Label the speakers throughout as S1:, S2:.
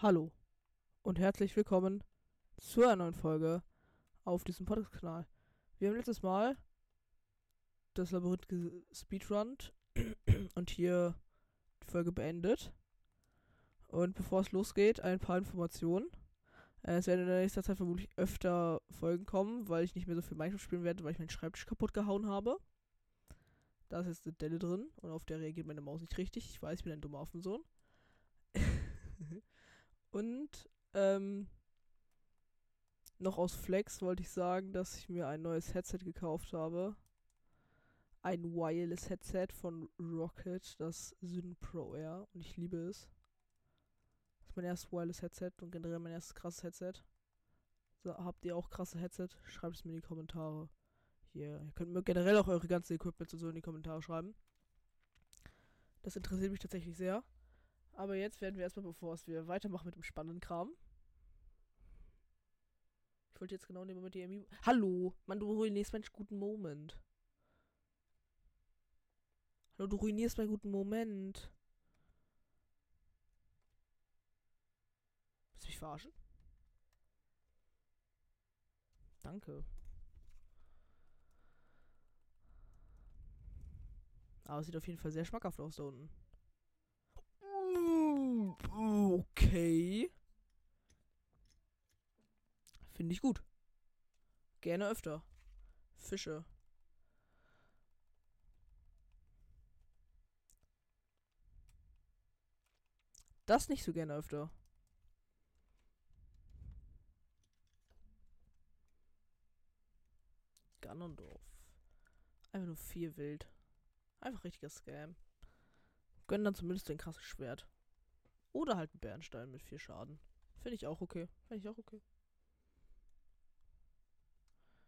S1: Hallo und herzlich willkommen zu einer neuen Folge auf diesem Podcast-Kanal. Wir haben letztes Mal das Labyrinth gespeedrunnt und hier die Folge beendet. Und bevor es losgeht, ein paar Informationen. Äh, es werden in der nächsten Zeit vermutlich öfter Folgen kommen, weil ich nicht mehr so viel Minecraft spielen werde, weil ich meinen Schreibtisch kaputt gehauen habe. Da ist jetzt eine Delle drin und auf der reagiert meine Maus nicht richtig. Ich weiß, ich bin ein dummer Affensohn. Und ähm, noch aus Flex wollte ich sagen, dass ich mir ein neues Headset gekauft habe. Ein Wireless Headset von Rocket, das Syn Pro Air. Und ich liebe es. Das ist mein erstes Wireless Headset und generell mein erstes krasses Headset. So, habt ihr auch krasse Headset? Schreibt es mir in die Kommentare. Hier, ihr könnt mir generell auch eure ganzen Equipment und so in die Kommentare schreiben. Das interessiert mich tatsächlich sehr. Aber jetzt werden wir erstmal, bevor wir weitermachen mit dem spannenden Kram. Ich wollte jetzt genau in dem Moment die Amiibo. Hallo! Mann, du ruinierst meinen guten Moment. Hallo, du ruinierst meinen guten Moment. Willst du mich verarschen? Danke. Aber es sieht auf jeden Fall sehr schmackhaft aus da unten. Okay. Finde ich gut. Gerne öfter. Fische. Das nicht so gerne öfter. Ganondorf. Einfach nur vier wild. Einfach richtiger Scam. Gönnen dann zumindest ein krasses Schwert. Oder halt ein Bernstein mit vier Schaden. Finde ich auch okay. Finde ich auch okay.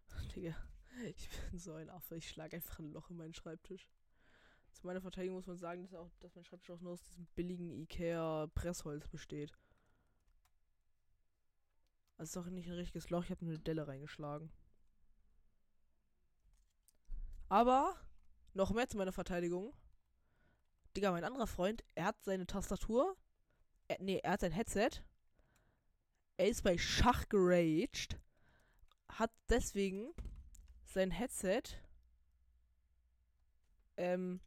S1: Digga, ich bin so ein Affe. Ich schlage einfach ein Loch in meinen Schreibtisch. Zu meiner Verteidigung muss man sagen, dass, auch, dass mein Schreibtisch auch nur aus diesem billigen Ikea-Pressholz besteht. Also ist doch nicht ein richtiges Loch. Ich habe nur eine Delle reingeschlagen. Aber noch mehr zu meiner Verteidigung. Digga, mein anderer Freund, er hat seine Tastatur. Er, nee, er hat sein Headset. Er ist bei Schach geraged. Hat deswegen sein Headset. Ähm.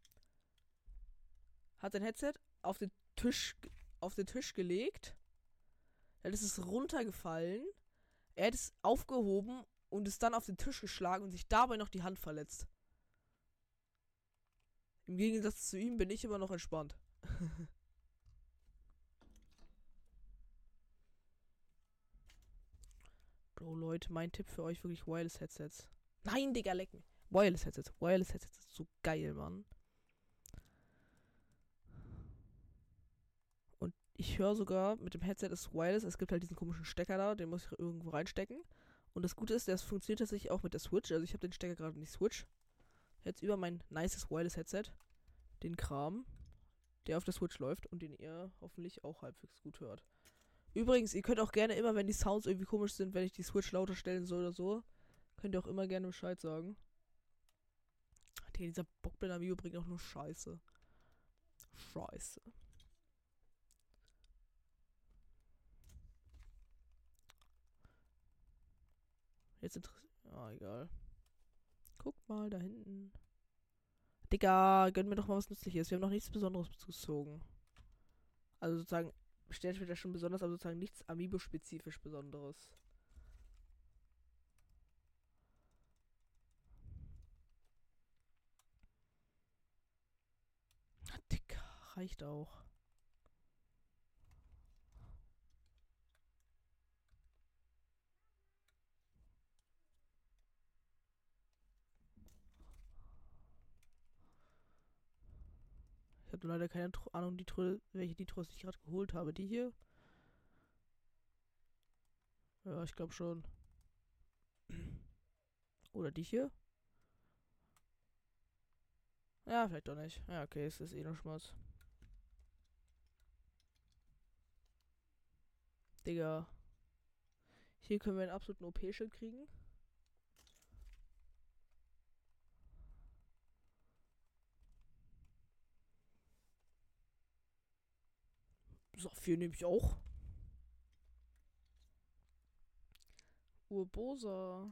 S1: Hat sein Headset auf den Tisch, auf den Tisch gelegt. Dann ist es runtergefallen. Er hat es aufgehoben und ist dann auf den Tisch geschlagen und sich dabei noch die Hand verletzt. Im Gegensatz zu ihm bin ich immer noch entspannt. Bro, Leute, mein Tipp für euch wirklich Wireless Headsets. Nein, Digga, leck mich. Wireless Headsets. Wireless Headsets ist so geil, Mann. Und ich höre sogar, mit dem Headset ist Wireless. Es gibt halt diesen komischen Stecker da, den muss ich irgendwo reinstecken. Und das Gute ist, das funktioniert tatsächlich auch mit der Switch. Also ich habe den Stecker gerade in die Switch jetzt über mein nices Wireless Headset den Kram, der auf der Switch läuft und den ihr hoffentlich auch halbwegs gut hört. Übrigens, ihr könnt auch gerne immer, wenn die Sounds irgendwie komisch sind, wenn ich die Switch lauter stellen soll oder so, könnt ihr auch immer gerne Bescheid sagen. Der, dieser Bockblender Video bringt auch nur Scheiße. Scheiße. Jetzt interessiert. Ah, egal. Guck mal da hinten. Digga, gönn mir doch mal was Nützliches. Wir haben noch nichts Besonderes gezogen. Also sozusagen, ja schon besonders, aber sozusagen nichts Amiibo-spezifisch Besonderes. Digga, reicht auch. Habe leider keine Ahnung, die Tro welche Nitros ich gerade geholt habe. Die hier? Ja, ich glaube schon. Oder die hier? Ja, vielleicht doch nicht. Ja, okay, es ist eh nur Schmutz. Digga. Hier können wir einen absoluten OP-Schild kriegen. Saphir nehme ich auch. Urbosa.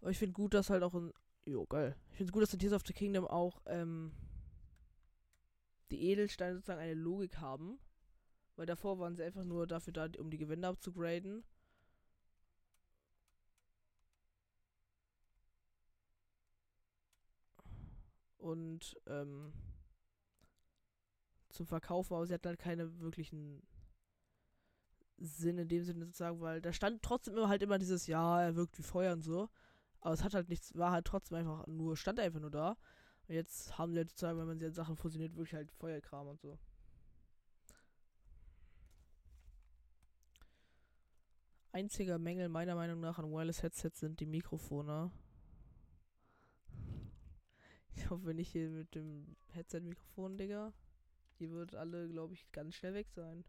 S1: Aber ich finde gut, dass halt auch in. Jo, geil. Ich finde es gut, dass in Tears of the Kingdom auch ähm, die Edelsteine sozusagen eine Logik haben. Weil davor waren sie einfach nur dafür da, um die Gewände abzugraden. Und ähm, zum Verkaufen, aber sie hatten halt keine wirklichen Sinn in dem Sinne sozusagen, weil da stand trotzdem immer halt immer dieses, ja, er wirkt wie Feuer und so. Aber es hat halt nichts, war halt trotzdem einfach nur, stand einfach nur da. Und jetzt haben sie halt sozusagen, wenn man sie an Sachen fusioniert, wirklich halt Feuerkram und so. Einziger Mängel meiner Meinung nach an Wireless Headsets sind die Mikrofone. Ich hoffe nicht hier mit dem Headset-Mikrofon, Digga. Die wird alle, glaube ich, ganz schnell weg sein.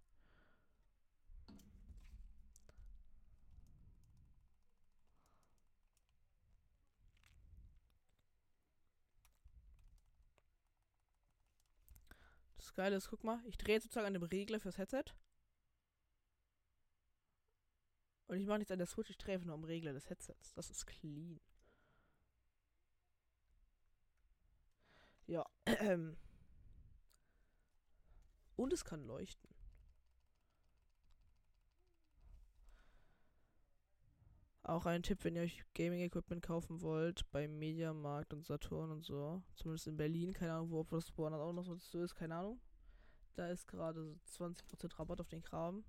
S1: Das Geile ist, guck mal, ich drehe sozusagen an dem Regler fürs Headset. Und ich mache nichts an der Switch, ich drehe einfach nur am Regler des Headsets. Das ist clean. Ja. Und es kann leuchten. Auch ein Tipp, wenn ihr euch Gaming-Equipment kaufen wollt, beim Mediamarkt und Saturn und so. Zumindest in Berlin, keine Ahnung, wo das woanders auch noch so ist, keine Ahnung. Da ist gerade so 20% Rabatt auf den Kram.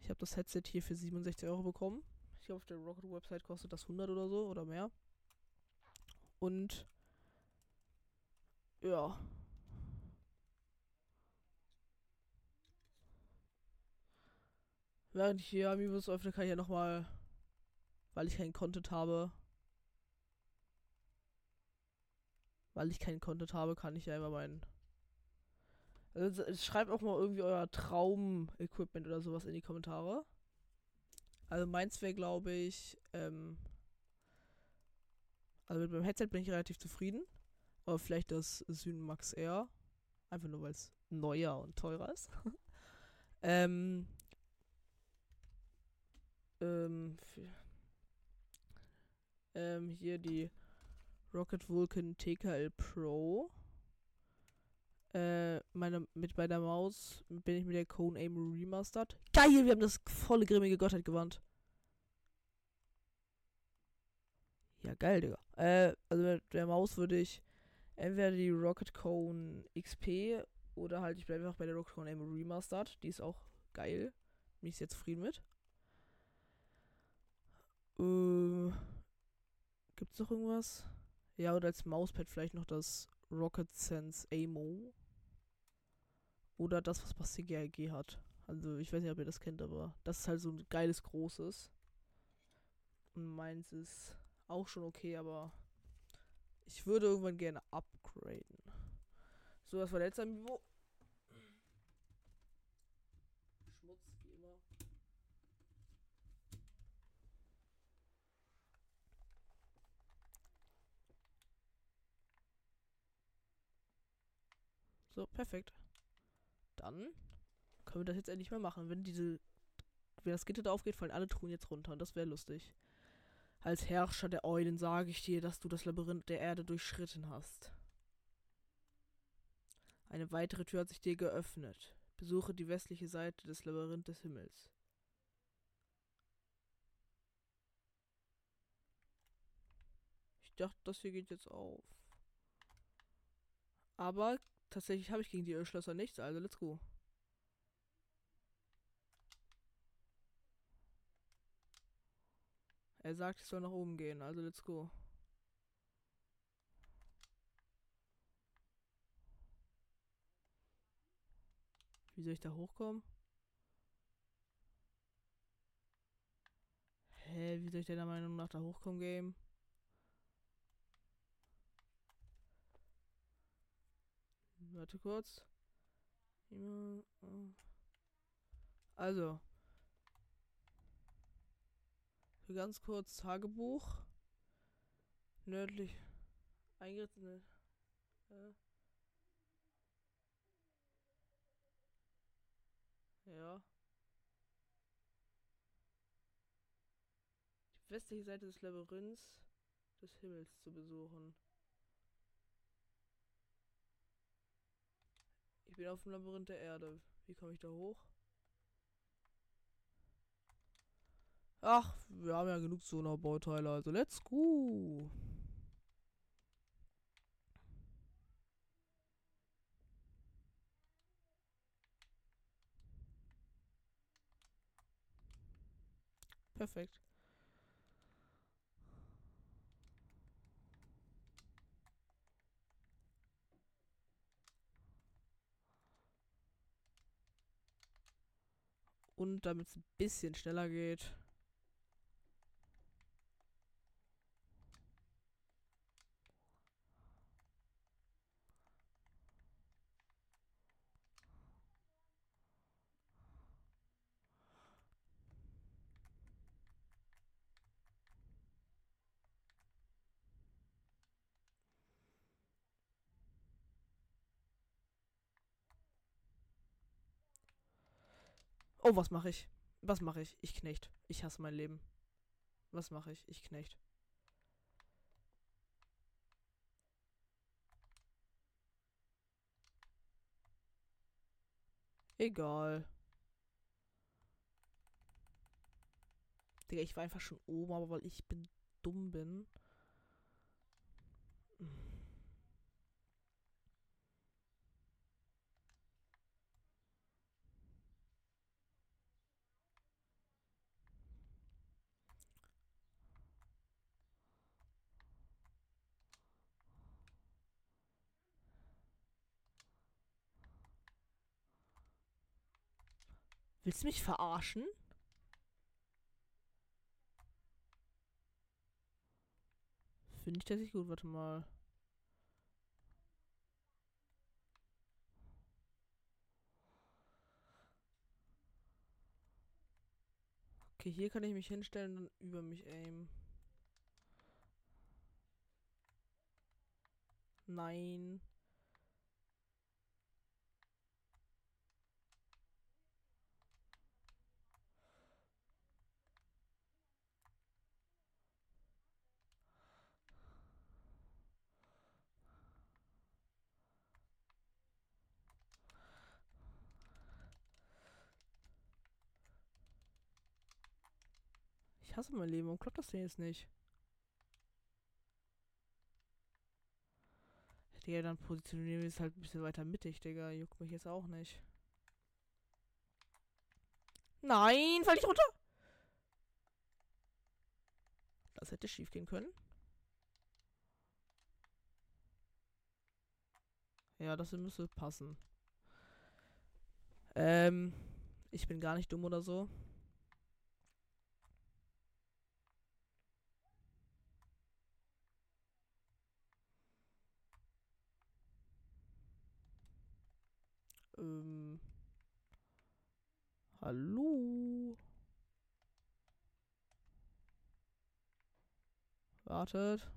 S1: Ich habe das Headset hier für 67 Euro bekommen. Ich glaube, auf der Rocket-Website kostet das 100 oder so oder mehr. Und ja. Während ich hier Amiibus öffne, kann ich ja nochmal, weil ich keinen Content habe, weil ich keinen Content habe, kann ich ja immer meinen. Also, schreibt auch mal irgendwie euer Traum-Equipment oder sowas in die Kommentare. Also meins wäre, glaube ich, ähm, also mit meinem Headset bin ich relativ zufrieden. Aber vielleicht das Syn Max R. Einfach nur, weil es neuer und teurer ist. ähm, ähm, ähm, hier die Rocket Vulcan TKL Pro. Äh, meine, mit bei der Maus bin ich mit der Cone Aim Remastered. Geil, wir haben das volle grimmige Gottheit gewandt. Ja, geil, Digga. Äh, also mit der Maus würde ich entweder die Rocket Cone XP oder halt ich bleibe einfach bei der Rocket Cone Aim Remastered. Die ist auch geil. Bin ich sehr zufrieden mit. Äh, gibt's noch irgendwas? Ja, oder als Mauspad vielleicht noch das Rocket Sense Amo. Oder das, was Bastille AG hat. Also, ich weiß nicht, ob ihr das kennt, aber das ist halt so ein geiles, großes. Und meins ist auch schon okay, aber ich würde irgendwann gerne upgraden. So, das war der letzte Amiibo. Schmutz, wie immer. So, perfekt. Dann können wir das jetzt endlich mal machen. Wenn diese. Wenn das Gitter da aufgeht, fallen alle Truhen jetzt runter. Und das wäre lustig. Als Herrscher der Eulen sage ich dir, dass du das Labyrinth der Erde durchschritten hast. Eine weitere Tür hat sich dir geöffnet. Besuche die westliche Seite des Labyrinth des Himmels. Ich dachte, das hier geht jetzt auf. Aber tatsächlich habe ich gegen die Ölschlösser nichts, also let's go. Er sagt, ich soll nach oben gehen, also let's go. Wie soll ich da hochkommen? Hä, wie soll ich denn der Meinung nach da hochkommen, Game? Warte kurz. Also, für ganz kurz Tagebuch. Nördlich. Eingerichtete. Äh. Ja. Die westliche Seite des Labyrinths des Himmels zu besuchen. Ich bin auf dem Labyrinth der Erde. Wie komme ich da hoch? Ach, wir haben ja genug Sonar-Bauteile, also let's go. Perfekt. Und damit es ein bisschen schneller geht. Oh, was mache ich? Was mache ich? Ich Knecht. Ich hasse mein Leben. Was mache ich? Ich Knecht. Egal. Digga, ich war einfach schon oben, aber weil ich bin dumm bin. Willst du mich verarschen? Finde ich tatsächlich gut. Warte mal. Okay, hier kann ich mich hinstellen und über mich aimen. Nein. Ich hasse mein Leben. Warum klappt das denn jetzt nicht? Digga, dann positionieren wir es halt ein bisschen weiter mittig, Digga. Juckt mich jetzt auch nicht. Nein, fall ich runter! Das hätte schief gehen können. Ja, das müsste passen. Ähm, ich bin gar nicht dumm oder so. Ähm. Hallo? Wartet.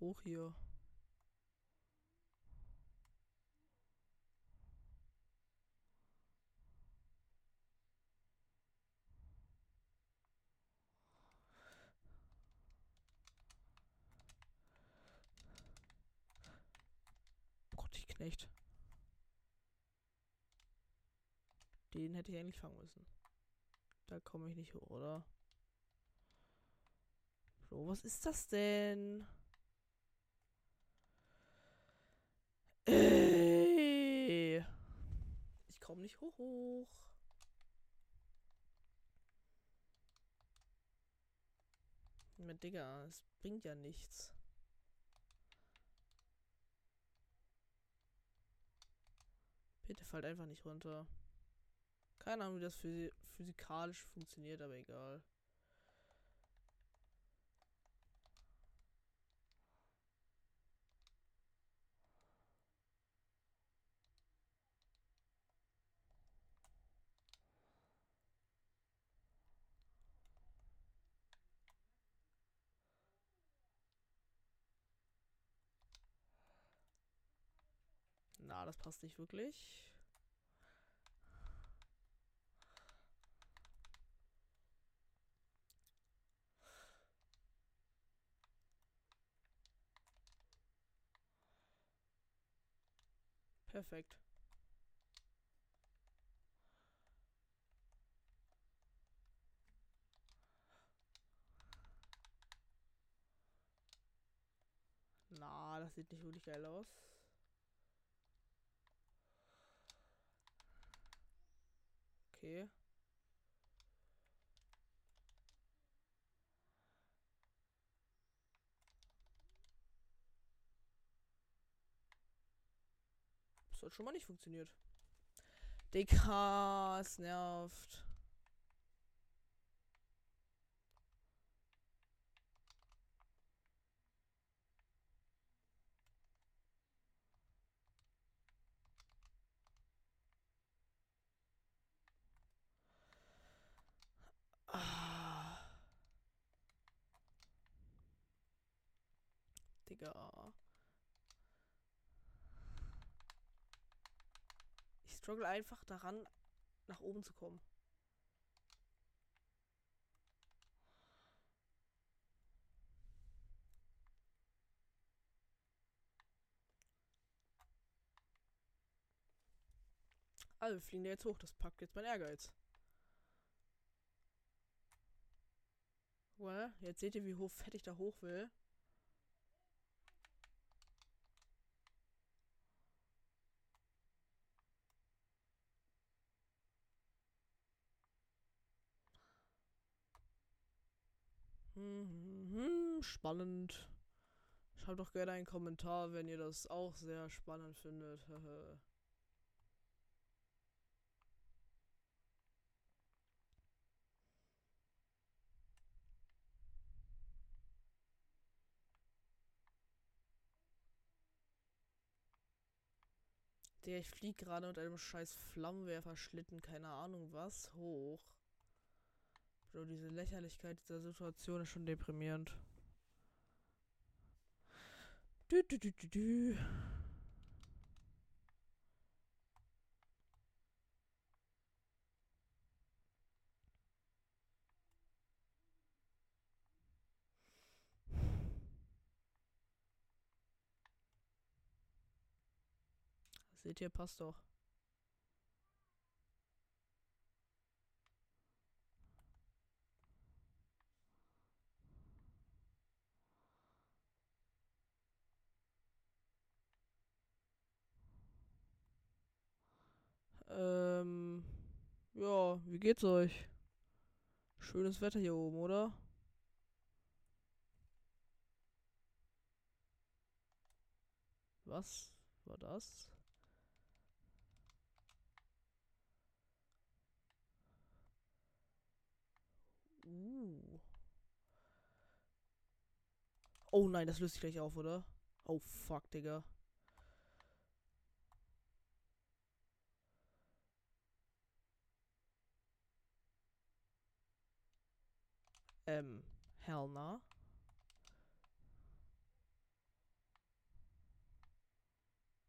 S1: Hoch hier. Knecht. Den hätte ich eigentlich fangen müssen. Da komme ich nicht hoch, oder? Bro, was ist das denn? Ey. Ich komme nicht hoch. Mit Digga, es bringt ja nichts. Bitte fallt einfach nicht runter. Keine Ahnung, wie das physi physikalisch funktioniert, aber egal. Das passt nicht wirklich. Perfekt. Na, das sieht nicht wirklich geil aus. Okay. Das hat schon mal nicht funktioniert. DK, es nervt. Ah. Digga. Ich struggle einfach daran, nach oben zu kommen. Also, fliegen da jetzt hoch. Das packt jetzt mein Ehrgeiz. Well, jetzt seht ihr, wie hoch fett ich da hoch will. Mhm, spannend. Schreibt doch gerne einen Kommentar, wenn ihr das auch sehr spannend findet. Der ich fliege gerade mit einem scheiß Flammenwerfer Schlitten, keine Ahnung was, hoch. Bro, diese Lächerlichkeit dieser Situation ist schon deprimierend. Du, du, du, du, du. Seht ihr, passt doch. Ähm, ja, wie geht's euch? Schönes Wetter hier oben, oder? Was war das? Uh. Oh nein, das löst sich gleich auf, oder? Oh fuck, Digga. Ähm, hell na.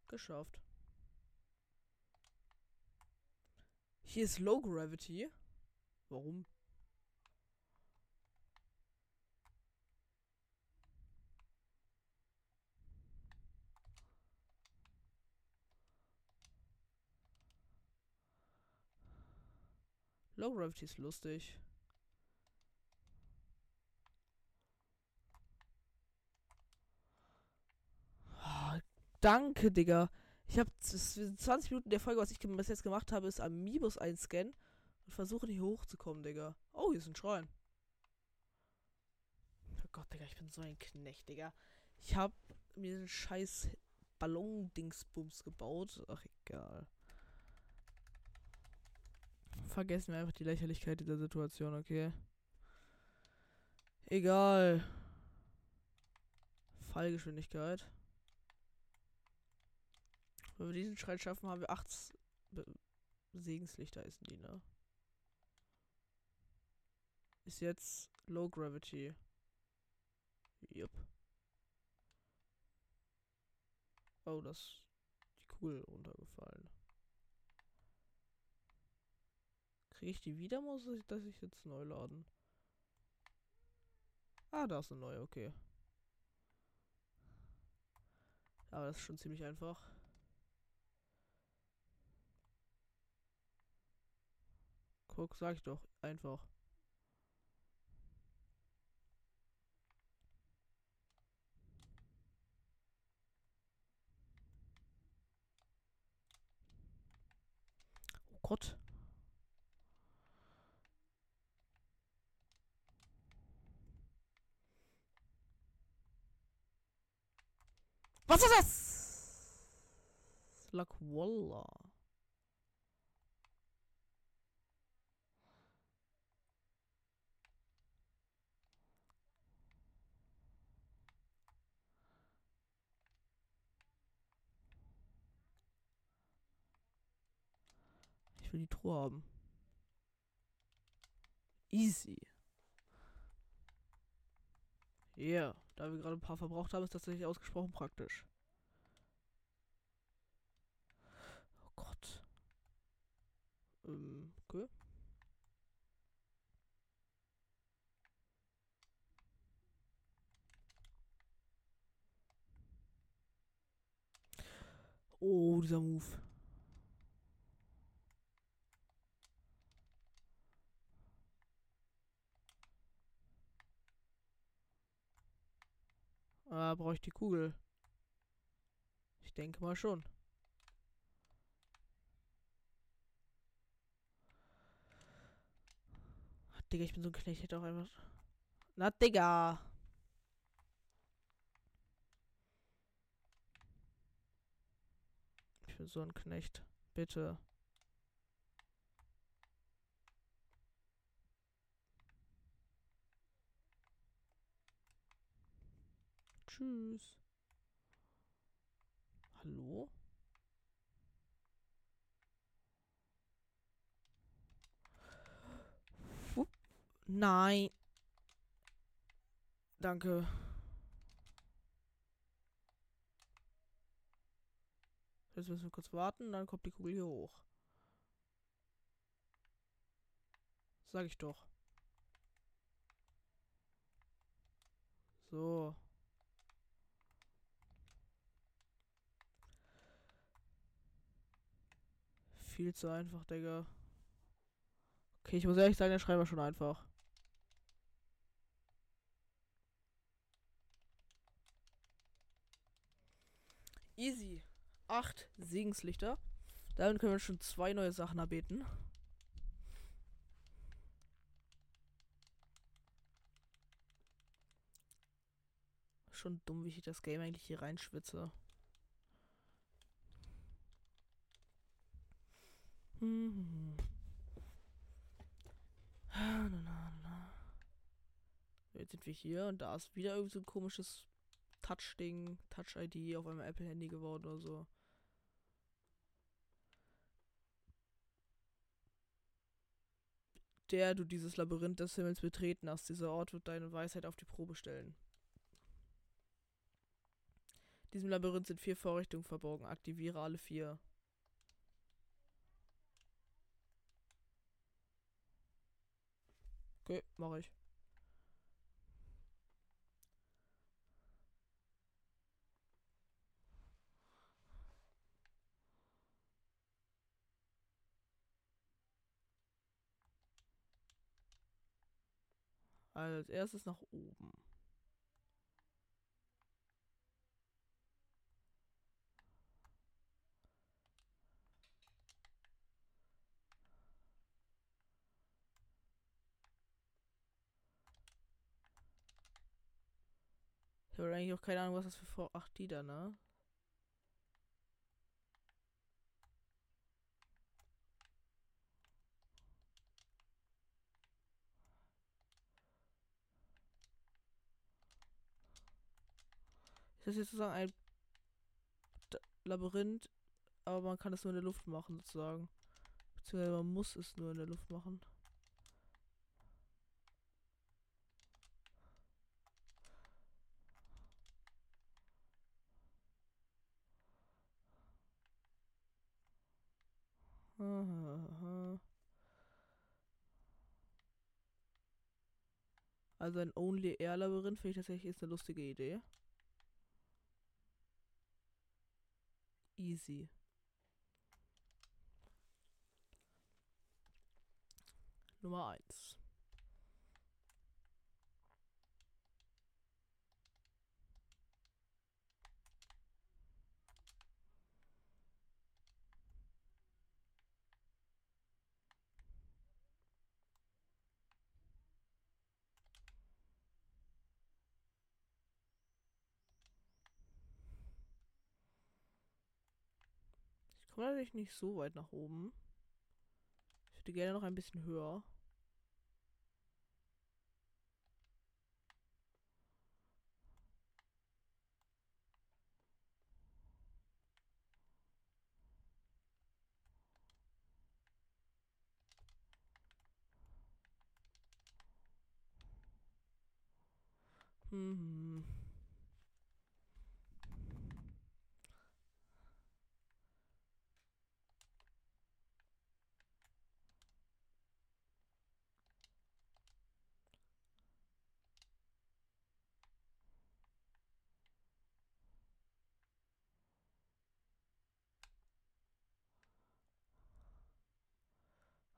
S1: Geschafft. Hier ist Low Gravity. Warum? Low Gravity ist lustig. Ah, danke, Digga. Ich habe 20 Minuten der Folge, was ich bis jetzt gemacht habe, ist Amiibos einscannen und versuche hier hochzukommen, Digga. Oh, hier ist ein Schrein. Oh Gott, Digga, ich bin so ein Knecht, Digga. Ich habe mir den scheiß Ballon-Dingsbums gebaut. Ach, egal. Vergessen wir einfach die Lächerlichkeit dieser Situation, okay? Egal. Fallgeschwindigkeit. Wenn wir diesen Schritt schaffen, haben wir 8 Be Segenslichter ist die, ne? Ist jetzt Low Gravity. Jupp. Oh, das. Die Kugel runtergefallen. Kriege ich die wieder? Muss ich das ich jetzt neu laden? Ah, da ist eine neue, okay. Aber das ist schon ziemlich einfach. Guck, sag ich doch, einfach. Oh Gott. Was ist das? Lakwalla. Will die Truhe haben. Easy. Yeah. Da wir gerade ein paar verbraucht haben, ist das tatsächlich ausgesprochen praktisch. Oh Gott. Ähm, okay. Oh, dieser Move. Ah, brauche ich die Kugel? Ich denke mal schon. Digga, ich bin so ein Knecht, hätte auch einfach. Na, Digga! Ich bin so ein Knecht. Bitte. Tschüss. Hallo? Wupp. Nein. Danke. Jetzt müssen wir kurz warten, dann kommt die Kugel hier hoch. Sag ich doch. So. Viel zu einfach, Digga. Okay, ich muss ehrlich sagen, der Schreiber schon einfach. Easy. Acht Segenslichter. Damit können wir schon zwei neue Sachen erbeten. Schon dumm, wie ich das Game eigentlich hier reinschwitze. Jetzt sind wir hier und da ist wieder irgendwie so ein komisches Touch-Ding, Touch-ID auf einem Apple-Handy geworden oder so. Der du dieses Labyrinth des Himmels betreten hast, dieser Ort wird deine Weisheit auf die Probe stellen. In diesem Labyrinth sind vier Vorrichtungen verborgen. Aktiviere alle vier. Okay, mache ich. Als erstes nach oben. Ich habe eigentlich auch keine Ahnung, was das für Vor... Ach, die da, ne? Ist das jetzt sozusagen ein Labyrinth, aber man kann es nur in der Luft machen, sozusagen. Beziehungsweise man muss es nur in der Luft machen. Also ein Only Air Labyrinth finde ich tatsächlich ist eine lustige Idee. Easy. Nummer 1. Ich komme natürlich nicht so weit nach oben. Ich würde gerne noch ein bisschen höher. Hm.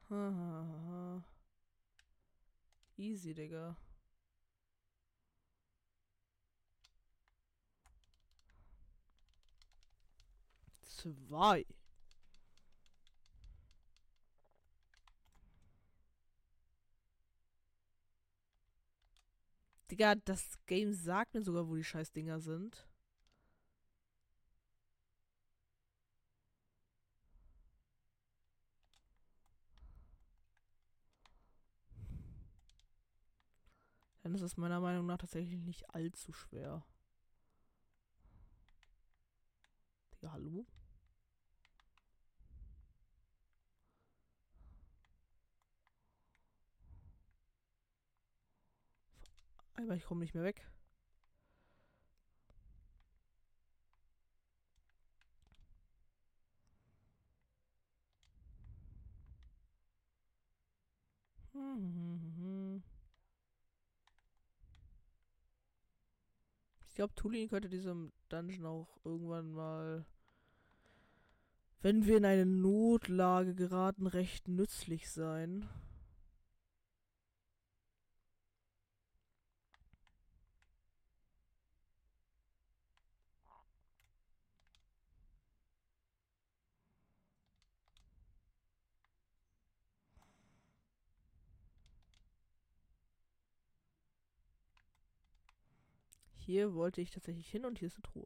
S1: Easy, Digga. Zwei. Digga, das Game sagt mir sogar, wo die scheiß Dinger sind. Dann ist es meiner Meinung nach tatsächlich nicht allzu schwer. Digga, hallo? Aber ich komme nicht mehr weg. Ich glaube, Tulin könnte diesem Dungeon auch irgendwann mal, wenn wir in eine Notlage geraten, recht nützlich sein. Hier wollte ich tatsächlich hin und hier ist eine Truhe.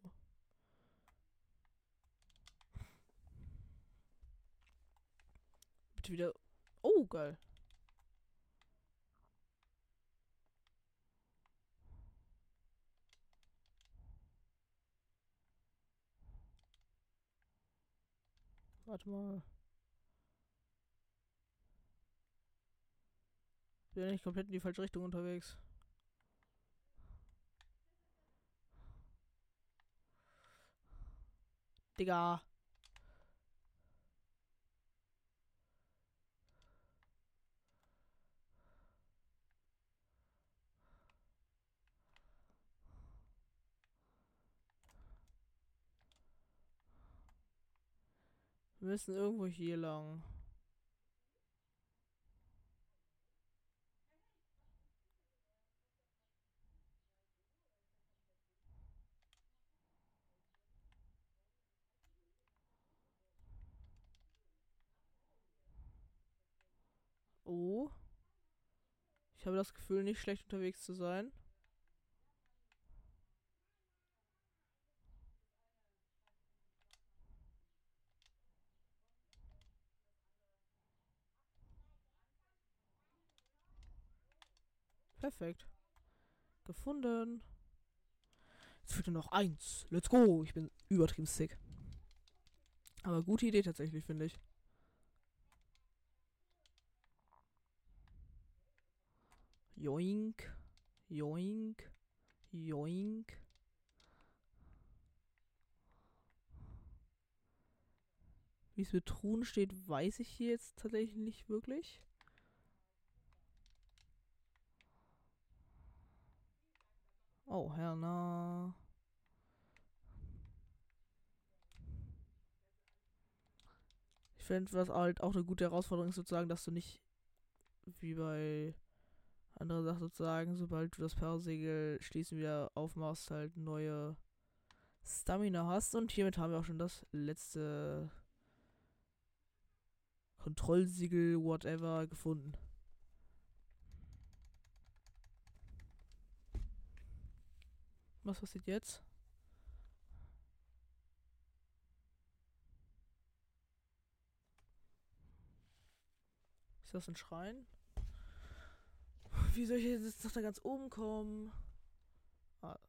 S1: Bitte wieder. Oh, geil. Warte mal. Bin ja nicht komplett in die falsche Richtung unterwegs. Digga. Wir müssen irgendwo hier lang. Oh. Ich habe das Gefühl, nicht schlecht unterwegs zu sein. Perfekt. Gefunden. Jetzt fehlt nur noch eins. Let's go. Ich bin übertrieben sick. Aber gute Idee tatsächlich, finde ich. Joink. Joink. Joink. Wie es mit Truhen steht, weiß ich hier jetzt tatsächlich nicht wirklich. Oh, Herna. Ich finde, was halt auch eine gute Herausforderung ist, sozusagen, dass du nicht wie bei anderen Sachen sozusagen, sobald du das Perlsegel schließen wieder aufmachst, halt neue Stamina hast. Und hiermit haben wir auch schon das letzte Kontrollsiegel, whatever, gefunden. Was passiert jetzt? Ist das ein Schrein? Wie soll ich jetzt noch da ganz oben kommen? Ah.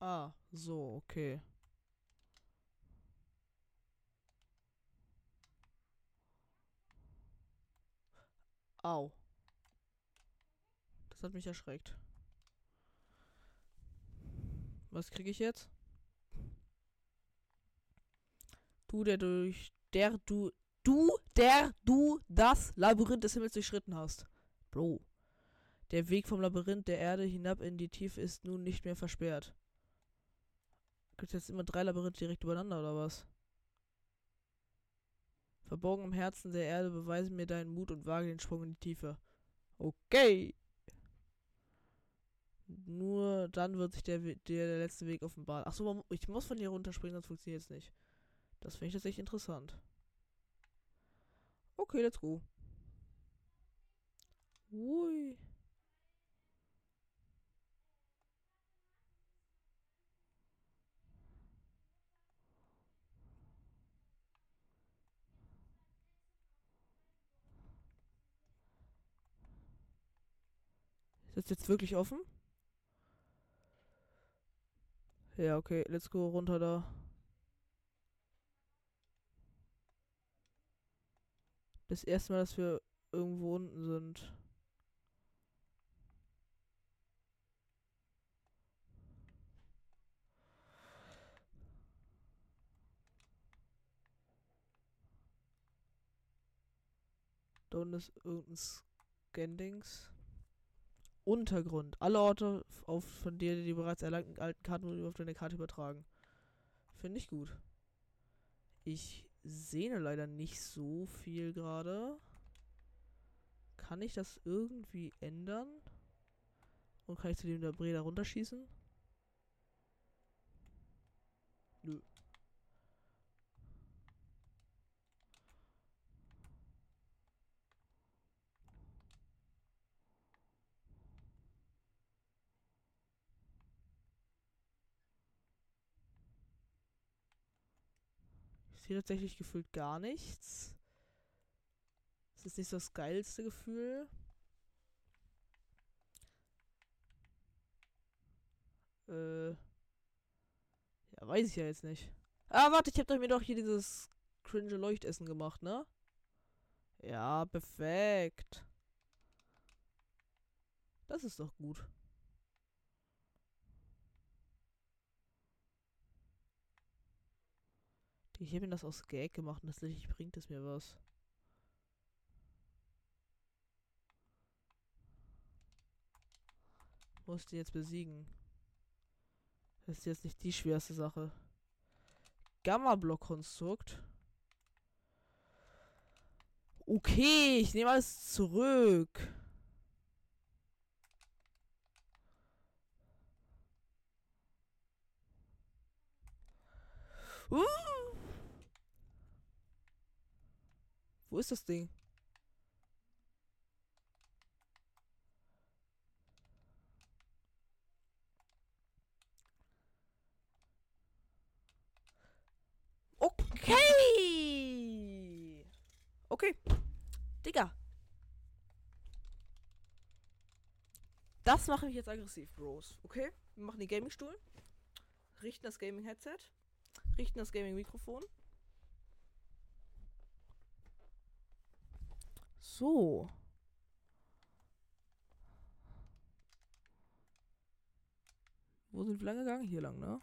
S1: Ah, so, okay. Au. Das hat mich erschreckt. Was kriege ich jetzt? Du, der durch der du du der du das Labyrinth des Himmels durchschritten hast. Bro. Der Weg vom Labyrinth der Erde hinab in die Tiefe ist nun nicht mehr versperrt. Gibt jetzt immer drei Labyrinthe direkt übereinander oder was? Verborgen im Herzen der Erde beweise mir deinen Mut und wage den Sprung in die Tiefe. Okay. Nur dann wird sich der, der, der letzte Weg offenbaren. Achso, ich muss von hier runterspringen, sonst funktioniert es nicht. Das finde ich tatsächlich interessant. Okay, let's go. Ui. Ist das jetzt wirklich offen? Ja, okay, let's go runter da. Das erste Mal, dass wir irgendwo unten sind. Da unten ist irgendein Scandings. Untergrund. Alle Orte auf, von dir, die bereits erlangten alten Karten auf deine Karte übertragen. Finde ich gut. Ich sehe leider nicht so viel gerade. Kann ich das irgendwie ändern? Und kann ich zu dem der Breda runterschießen? Nö. Hier tatsächlich gefühlt gar nichts. Das ist nicht so das geilste Gefühl. Äh. Ja, weiß ich ja jetzt nicht. Ah, warte, ich hab doch mir doch hier dieses cringe Leuchtessen gemacht, ne? Ja, perfekt. Das ist doch gut. Ich habe mir das aus Gag gemacht und tatsächlich bringt es mir was. Muss die jetzt besiegen. Das ist jetzt nicht die schwerste Sache. Gamma-Block-Konstrukt. Okay, ich nehme alles zurück. Uh! Wo ist das Ding? Okay. Okay. Digga. Das mache ich jetzt aggressiv, Bros. Okay? Wir machen den Gaming-Stuhl. Richten das Gaming-Headset. Richten das Gaming-Mikrofon. So. Wo sind wir lang gegangen? Hier lang, ne?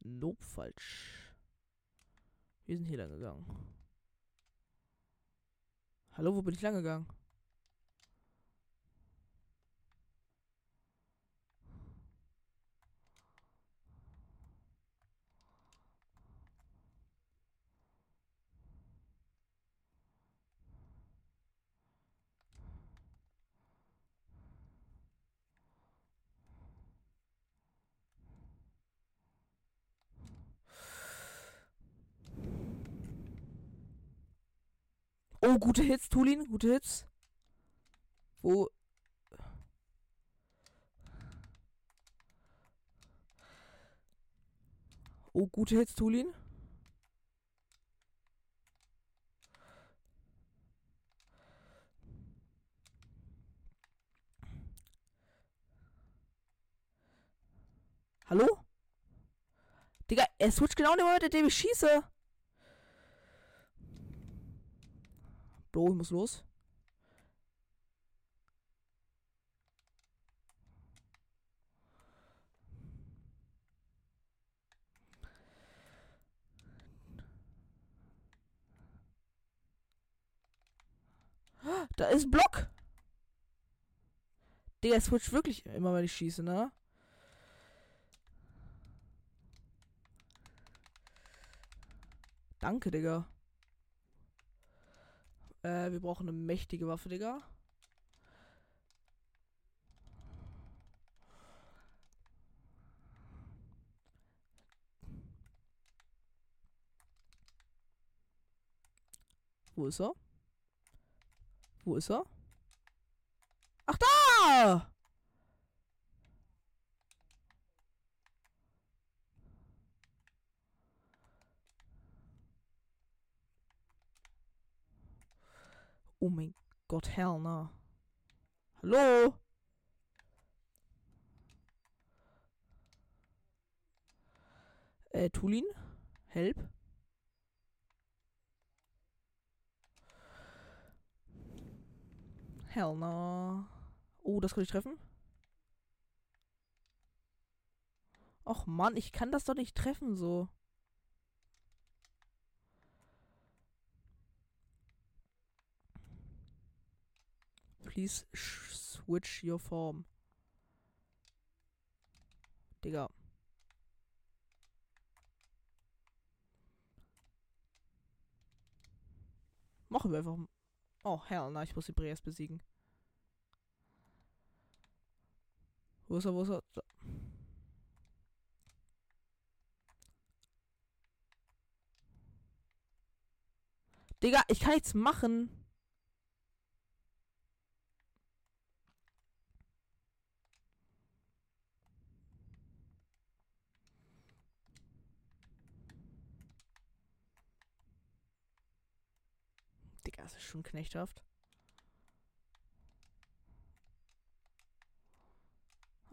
S1: Nope, falsch. Wir sind hier lang gegangen. Hallo, wo bin ich lang gegangen? Oh, gute Hits, Tulin, gute Hits. Wo. Oh, gute Hits, Tulin. Hallo? Digga, er switcht genau in dem Moment, in dem ich schieße. Bro, ich muss los. Da ist ein Block. Digga, es switcht wirklich immer, wenn ich schieße, ne? Danke, Digga. Äh, wir brauchen eine mächtige Waffe, Digga. Wo ist er? Wo ist er? Ach da! Oh mein Gott, hell no. Hallo? Äh, Tulin? Help? Hell no. Oh, das kann ich treffen? Och Mann, ich kann das doch nicht treffen so. Please switch your form. Digga. Machen wir einfach. Oh, hell, na, ich muss die Breas besiegen. Wo ist er, wo ist er? Da. Digga, ich kann nichts machen. Das ist schon knechthaft.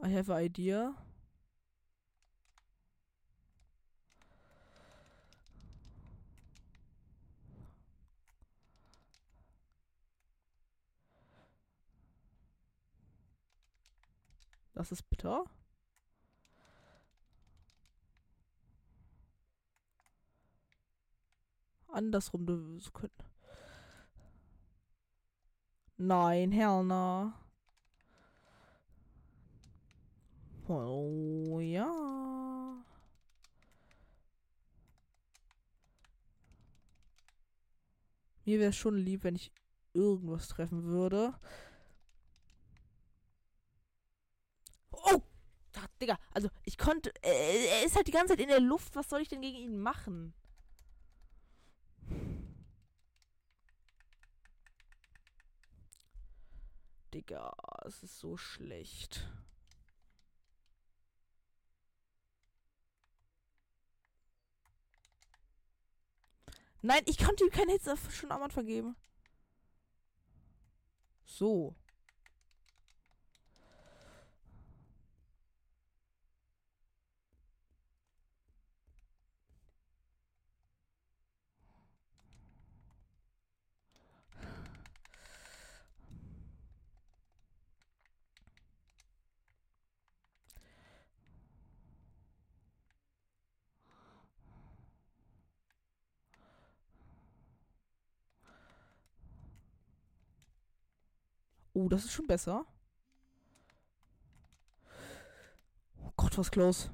S1: I have an idea. Das ist bitter. Andersrum, du könnt. Nein, hell no. Oh ja. Mir wäre schon lieb, wenn ich irgendwas treffen würde. Oh! Digga, also ich konnte. Äh, er ist halt die ganze Zeit in der Luft. Was soll ich denn gegen ihn machen? Digga, es ist so schlecht. Nein, ich konnte ihm keine Hits schon am Anfang geben. So. Das ist schon besser. Oh Gott, was close.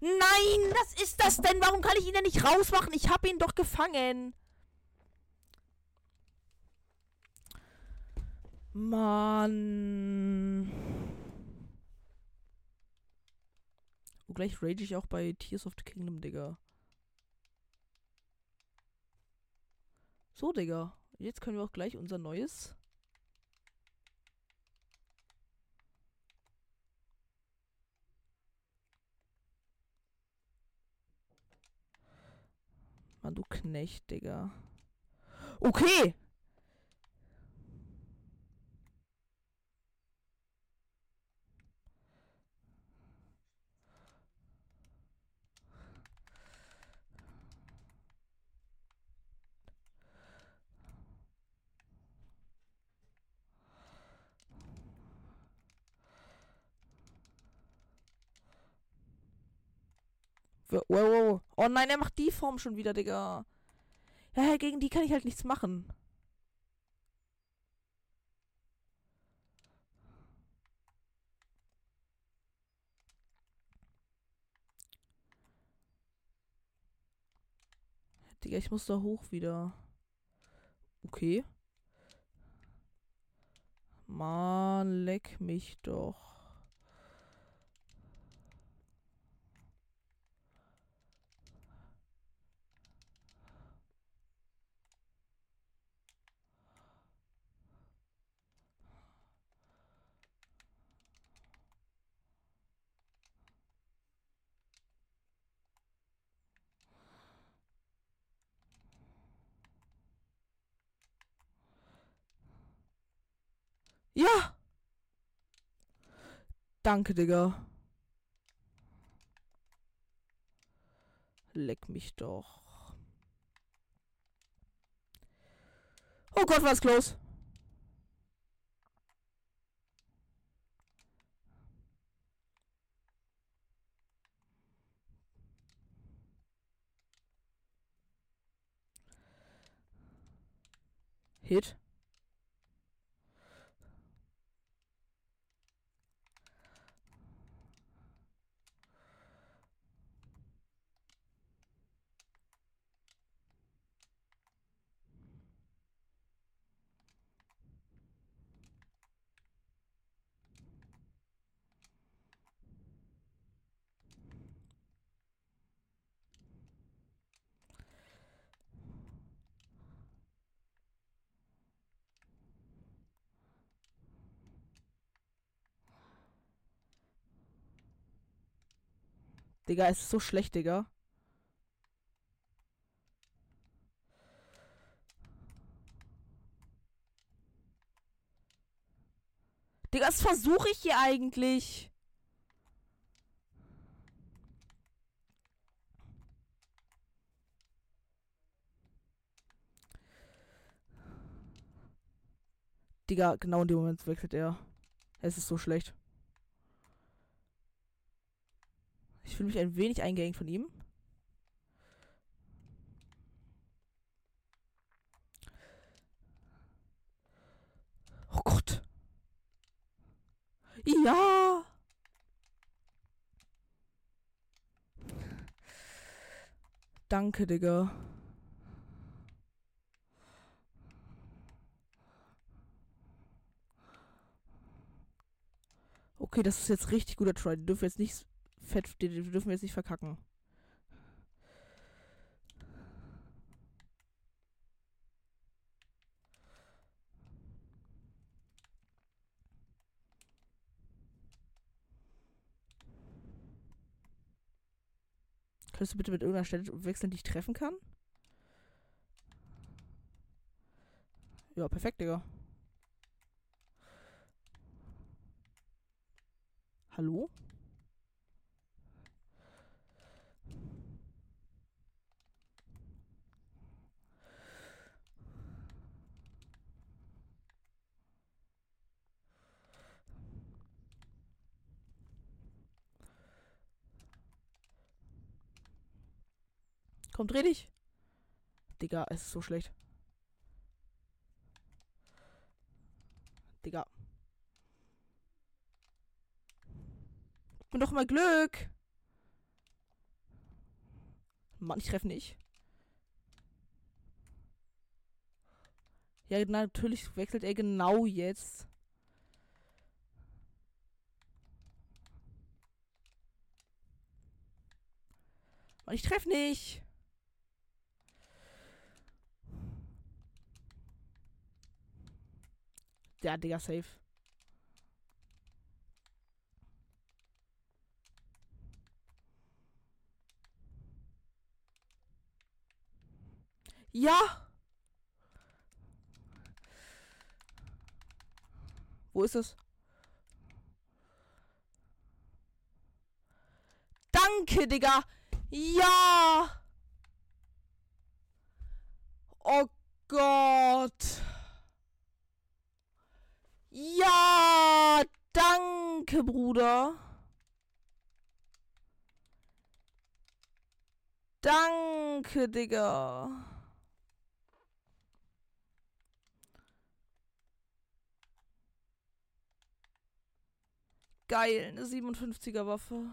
S1: Nein, was ist das denn? Warum kann ich ihn denn nicht rausmachen? Ich habe ihn doch gefangen. Mann. Gleich rage ich auch bei Tears of the Kingdom, Digga. So, Digga. Jetzt können wir auch gleich unser neues. Mann, du Knecht, Digga. Okay! Wow, wow. Oh nein, er macht die Form schon wieder, Digga. Ja, gegen die kann ich halt nichts machen. Digga, ich muss da hoch wieder. Okay. Mann, leck mich doch. Ja! Danke, Digga. Leck mich doch. Oh Gott, was close. Hit. Digga, es ist so schlecht, Digga. Digga, was versuche ich hier eigentlich? Digga, genau in dem Moment wechselt er. Es ist so schlecht. Ich fühle mich ein wenig eingeengt von ihm. Oh Gott. Ja. Danke, Digga. Okay, das ist jetzt richtig guter Try. Die dürfen jetzt nicht fett, die, die dürfen wir jetzt nicht verkacken. Könntest du bitte mit irgendeiner Stelle wechseln, die ich treffen kann? Ja, perfekt, Digga. Hallo? Komm, dreh dich. Digga, es ist so schlecht. Digga. Mir doch mal Glück. Mann, ich treffe nicht. Ja, natürlich wechselt er genau jetzt. Und ich treffe nicht. Ja, Digga, safe. Ja! Wo ist es? Danke, Digga! Ja! Oh Gott! Ja! Danke, Bruder! Danke, Digga! Geil, eine 57er Waffe.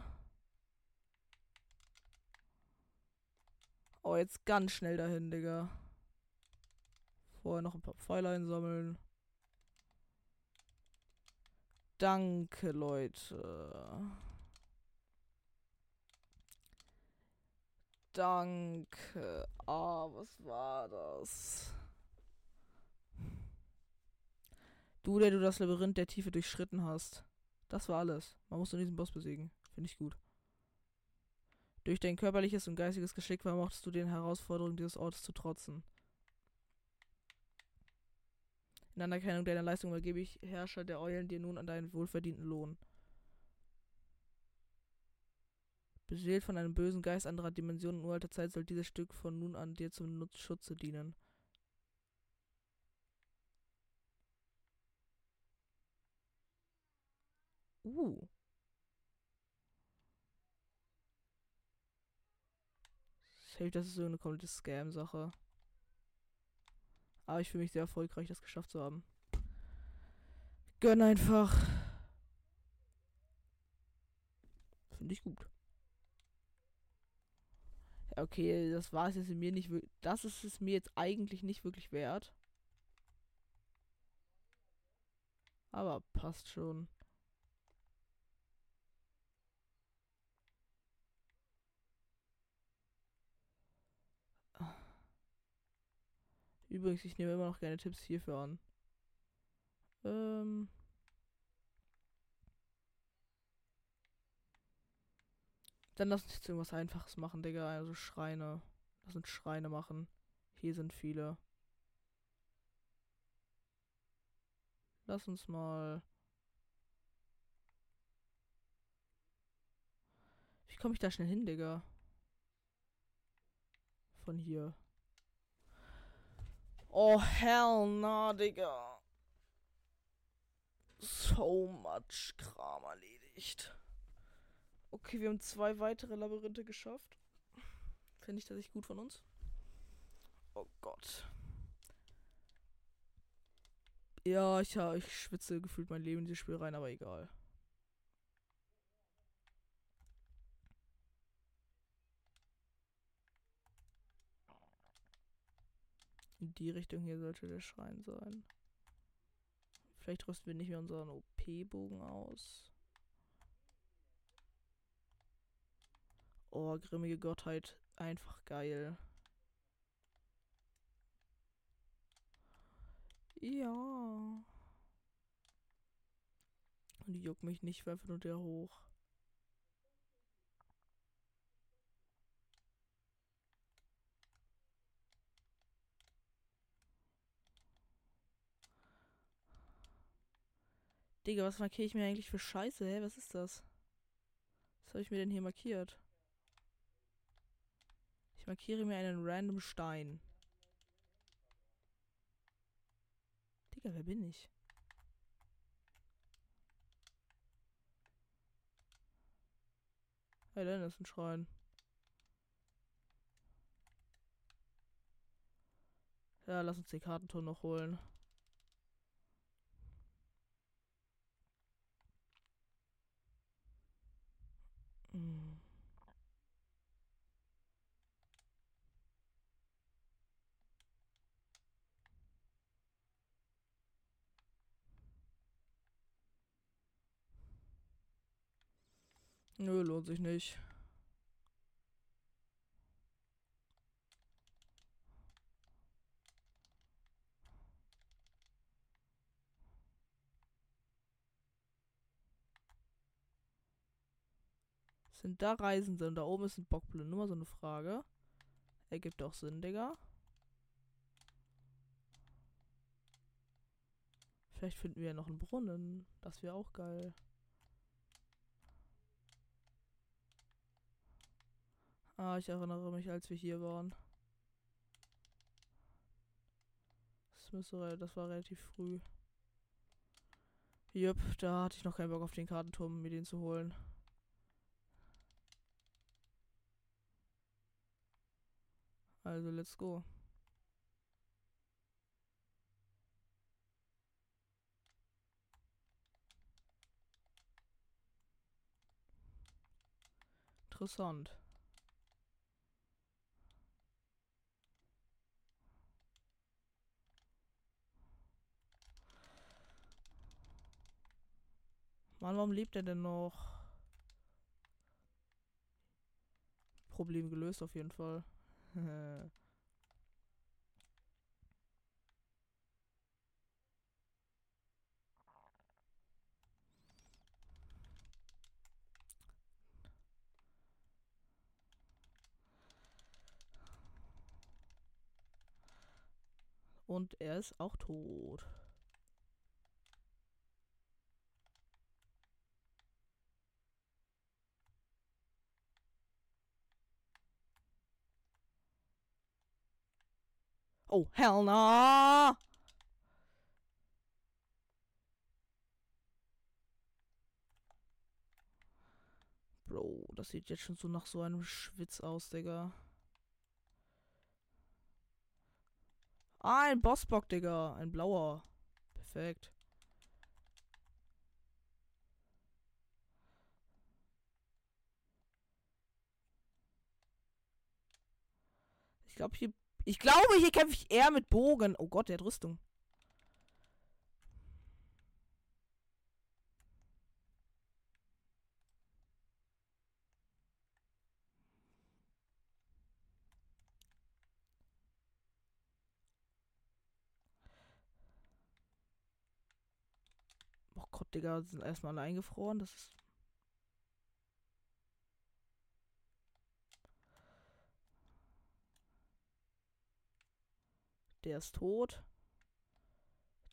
S1: Oh, jetzt ganz schnell dahin, Digga. Vorher noch ein paar Pfeile einsammeln. Danke, Leute. Danke. Ah, was war das? Du, der du das Labyrinth der Tiefe durchschritten hast. Das war alles. Man musste diesen Boss besiegen. Finde ich gut. Durch dein körperliches und geistiges Geschick vermochtest du den Herausforderungen dieses Ortes zu trotzen. In Anerkennung deiner Leistung übergebe ich Herrscher der Eulen dir nun an deinen wohlverdienten Lohn. Beseelt von einem bösen Geist anderer Dimensionen und uralter Zeit soll dieses Stück von nun an dir zum Nutzschutze dienen. Uh. Safe, das ist so eine komplette Scam-Sache. Aber ich fühle mich sehr erfolgreich, das geschafft zu haben. Gönn einfach. Finde ich gut. Okay, das war es jetzt mir nicht Das ist es mir jetzt eigentlich nicht wirklich wert. Aber passt schon. Übrigens, ich nehme immer noch gerne Tipps hierfür an. Ähm. Dann lass uns jetzt irgendwas Einfaches machen, Digga. Also Schreine. Lass uns Schreine machen. Hier sind viele. Lass uns mal. Wie komme ich da schnell hin, Digga? Von hier. Oh, hell no, Digga. So much Kram erledigt. Okay, wir haben zwei weitere Labyrinthe geschafft. Finde ich tatsächlich gut von uns. Oh Gott. Ja, ich, ja, ich schwitze gefühlt mein Leben in dieses Spiel rein, aber egal. In die Richtung hier sollte der Schrein sein. Vielleicht rüsten wir nicht mehr unseren OP-Bogen aus. Oh, grimmige Gottheit. Einfach geil. Ja. Und die juckt mich nicht, werfe nur der hoch. Digga, was markiere ich mir eigentlich für Scheiße? Hä, was ist das? Was habe ich mir denn hier markiert? Ich markiere mir einen random Stein. Digga, wer bin ich? Hey, dann ist ein Schrein. Ja, lass uns den Kartenturm noch holen. Nö, lohnt sich nicht. Sind da Reisende und da oben ist ein Bockblin? Nur mal so eine Frage. Ergibt auch Sinn, Digga. Vielleicht finden wir ja noch einen Brunnen. Das wäre auch geil. Ah, ich erinnere mich, als wir hier waren. Das, müsste, das war relativ früh. Jupp, da hatte ich noch keinen Bock auf den Kartenturm, mir den zu holen. Also, let's go. Interessant. Mann, warum lebt er denn noch? Problem gelöst auf jeden Fall. Und er ist auch tot. Oh, hell no! Bro, das sieht jetzt schon so nach so einem Schwitz aus, Digga. Ah, ein Bossbock, Digga. Ein blauer. Perfekt. Ich glaube, hier ich glaube, hier kämpfe ich eher mit Bogen. Oh Gott, der hat Rüstung. Oh Gott, Digga, sind erstmal alle eingefroren. Das ist Der ist tot.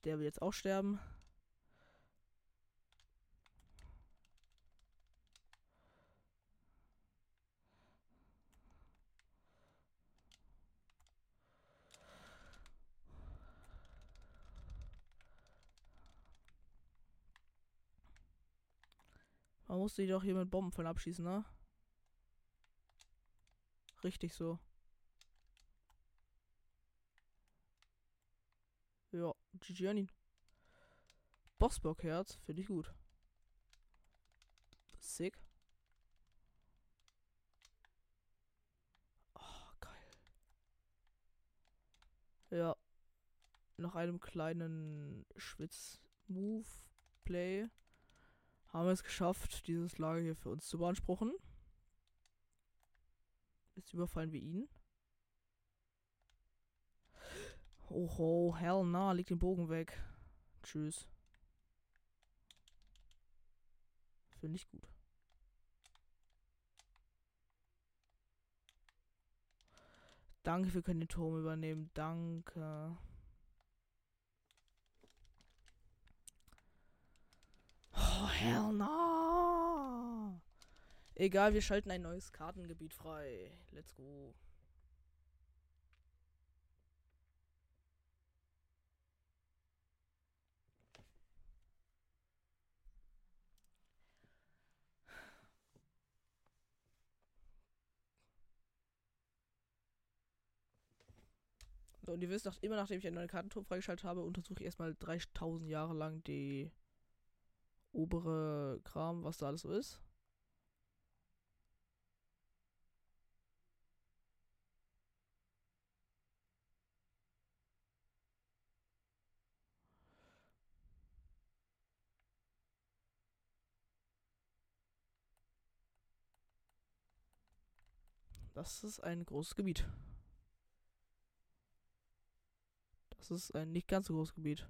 S1: Der will jetzt auch sterben. Man musste die doch hier mit Bomben von abschießen, ne? Richtig so. Ja, GG an ihn. Bossbock-Herz, finde ich gut. Sick. Oh, geil. Ja. Nach einem kleinen Schwitz-Move-Play haben wir es geschafft, dieses Lager hier für uns zu beanspruchen. Jetzt überfallen wir ihn. Oho, hell na, leg den Bogen weg. Tschüss. Finde ich gut. Danke, wir können den Turm übernehmen. Danke. Oh, hell no. Egal, wir schalten ein neues Kartengebiet frei. Let's go. Und ihr wisst, nach, immer nachdem ich einen neuen Kartenturm freigeschaltet habe, untersuche ich erstmal 3000 Jahre lang die obere Kram, was da alles so ist. Das ist ein großes Gebiet. Das ist ein nicht ganz so großes Gebiet.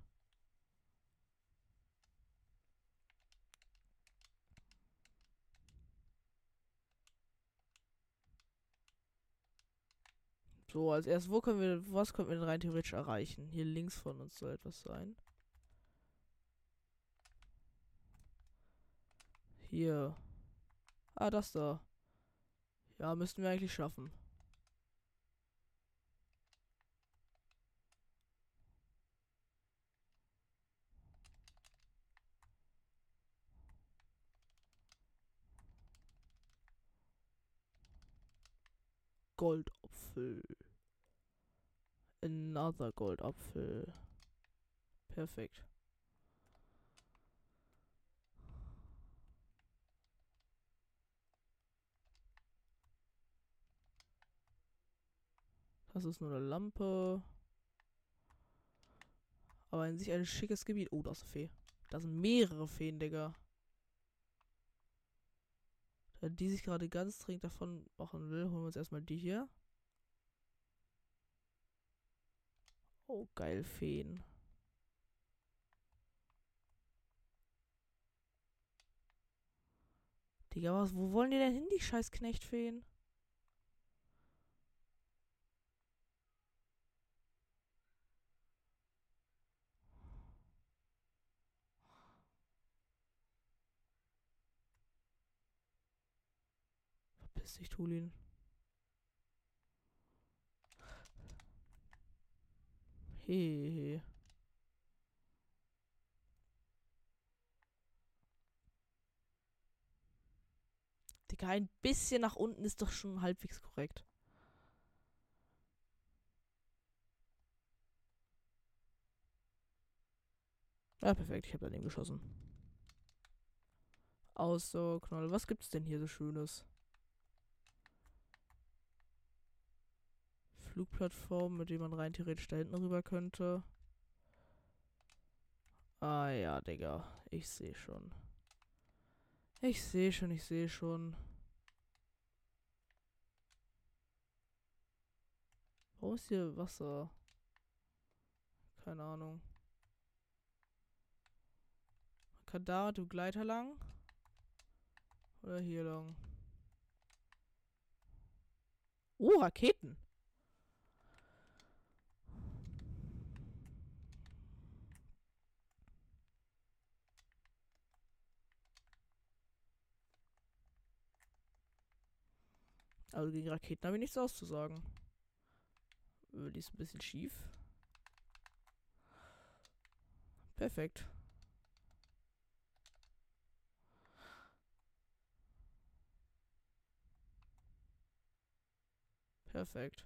S1: So, als erstes, wo können wir, was können wir denn rein theoretisch erreichen? Hier links von uns soll etwas sein. Hier. Ah, das da. Ja, müssten wir eigentlich schaffen. Goldapfel. Another Goldapfel. Perfekt. Das ist nur eine Lampe. Aber in sich ein schickes Gebiet. Oh, da ist eine Fee. Da sind mehrere Feen, Digga. Da die sich gerade ganz dringend davon machen will, holen wir uns erstmal die hier. Oh, geil, Feen. Digga, was, wo wollen die denn hin, die scheiß Knechtfeen? Verpiss dich, Tulin. Hehehe. Digga, ein bisschen nach unten ist doch schon halbwegs korrekt. Ja, perfekt. Ich habe daneben geschossen. Außer Knoll. Was gibt's denn hier so Schönes? Flugplattform, mit dem man rein theoretisch da hinten rüber könnte. Ah ja, Digga. Ich sehe schon. Ich sehe schon, ich sehe schon. Warum ist hier Wasser? Keine Ahnung. Man kann da du Gleiter lang. Oder hier lang. Oh, Raketen. Also gegen Raketen habe ich nichts auszusagen. Die ist ein bisschen schief. Perfekt. Perfekt.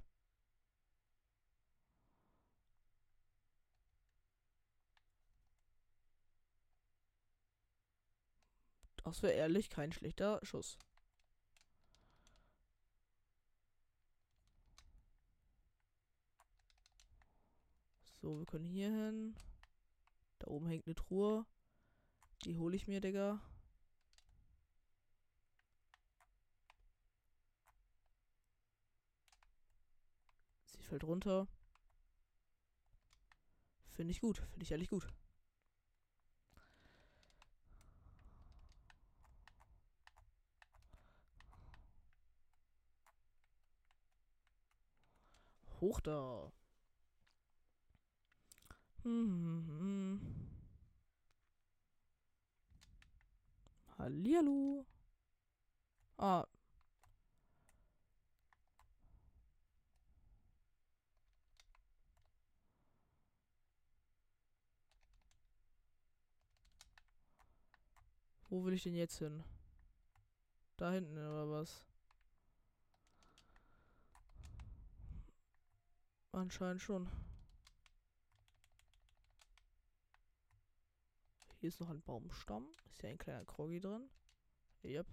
S1: Das wäre ehrlich kein schlechter Schuss. So, wir können hier hin. Da oben hängt eine Truhe. Die hole ich mir, Digga. Sie fällt runter. Finde ich gut. Finde ich ehrlich gut. Hoch da. Mhm. Hallihallo. Ah. Wo will ich denn jetzt hin? Da hinten oder was? Anscheinend schon. Hier ist noch ein Baumstamm. Ist ja ein kleiner Kroggy drin. Yep.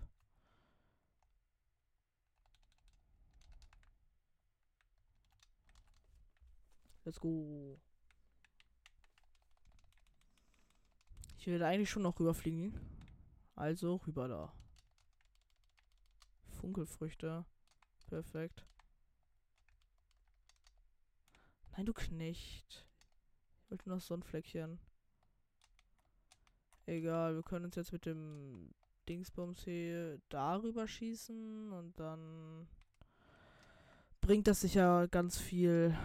S1: Let's go. Ich will eigentlich schon noch rüberfliegen. Also rüber da. Funkelfrüchte. Perfekt. Nein, du Knecht. Ich wollte noch so ein Fleckchen. Egal, wir können uns jetzt mit dem Dingsbums hier darüber schießen und dann bringt das sicher ganz viel.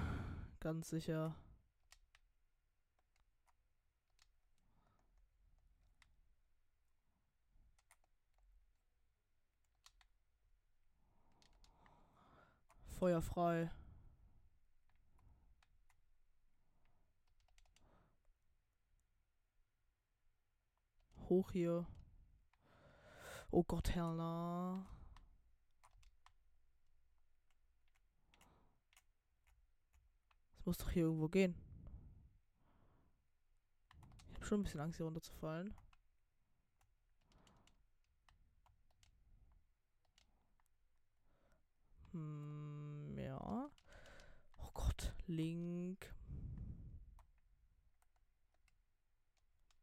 S1: Ganz sicher. Feuer frei. Hoch hier. Oh Gott, Helena. Es muss doch hier irgendwo gehen. Ich habe schon ein bisschen Angst, hier runterzufallen. Hm, ja. Oh Gott, Link.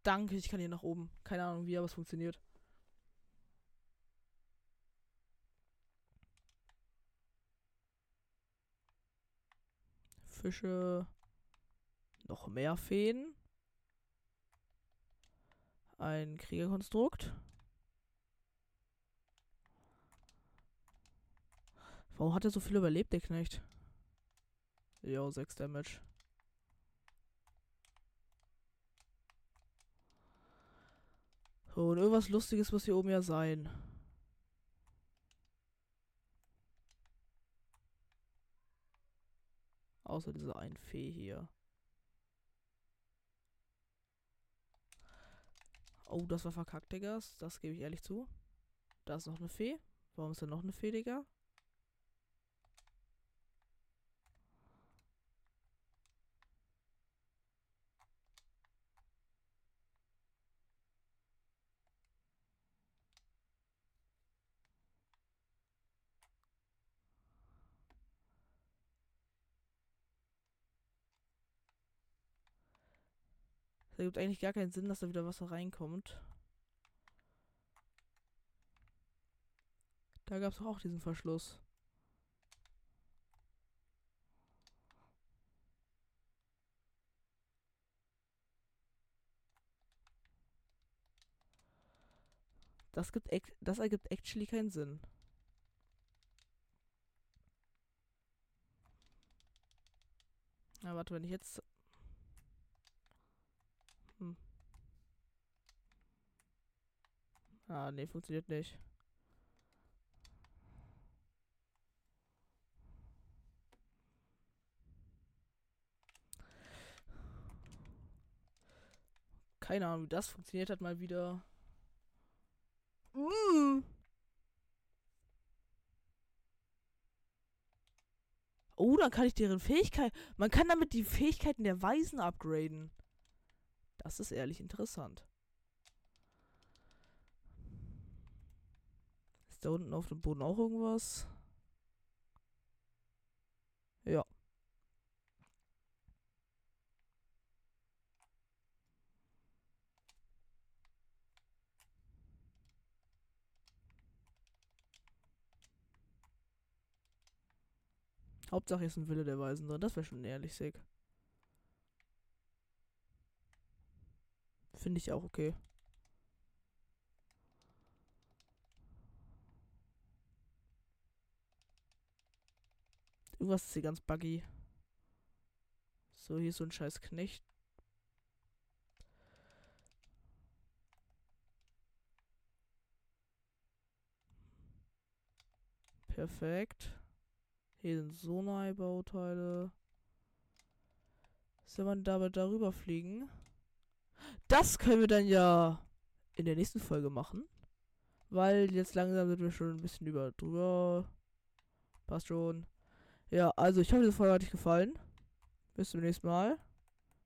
S1: Danke, ich kann hier nach oben. Keine Ahnung wie, aber es funktioniert. Fische. Noch mehr Feen. Ein Kriegerkonstrukt. Warum hat er so viel überlebt, der Knecht? Jo, 6 Damage. So, und irgendwas Lustiges muss hier oben ja sein. Außer diese ein Fee hier. Oh, das war verkackt, Diggas. Das gebe ich ehrlich zu. Da ist noch eine Fee. Warum ist da noch eine Fee, Digga? Da gibt eigentlich gar keinen Sinn, dass da wieder Wasser reinkommt. Da gab es auch diesen Verschluss. Das, gibt, das ergibt actually keinen Sinn. Na, warte, wenn ich jetzt hm. Ah, nee, funktioniert nicht. Keine Ahnung, wie das funktioniert hat mal wieder. Mm. Oh, dann kann ich deren Fähigkeit. Man kann damit die Fähigkeiten der Weisen upgraden. Das ist ehrlich interessant. Ist da unten auf dem Boden auch irgendwas? Ja. Hauptsache ist ein Wille der Weisen drin. Das wäre schon ehrlich sick. Finde ich auch okay. Irgendwas ist hier ganz buggy. So, hier ist so ein scheiß Knecht. Perfekt. Hier sind Sonai-Bauteile. Soll man dabei darüber fliegen? Das können wir dann ja in der nächsten Folge machen. Weil jetzt langsam sind wir schon ein bisschen über drüber. Passt schon. Ja, also ich hoffe, diese Folge hat euch gefallen. Bis zum nächsten Mal.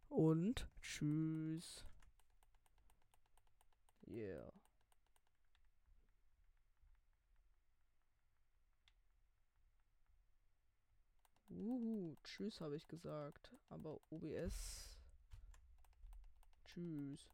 S1: Und tschüss. Yeah. Uhu, tschüss habe ich gesagt. Aber OBS Tschüss.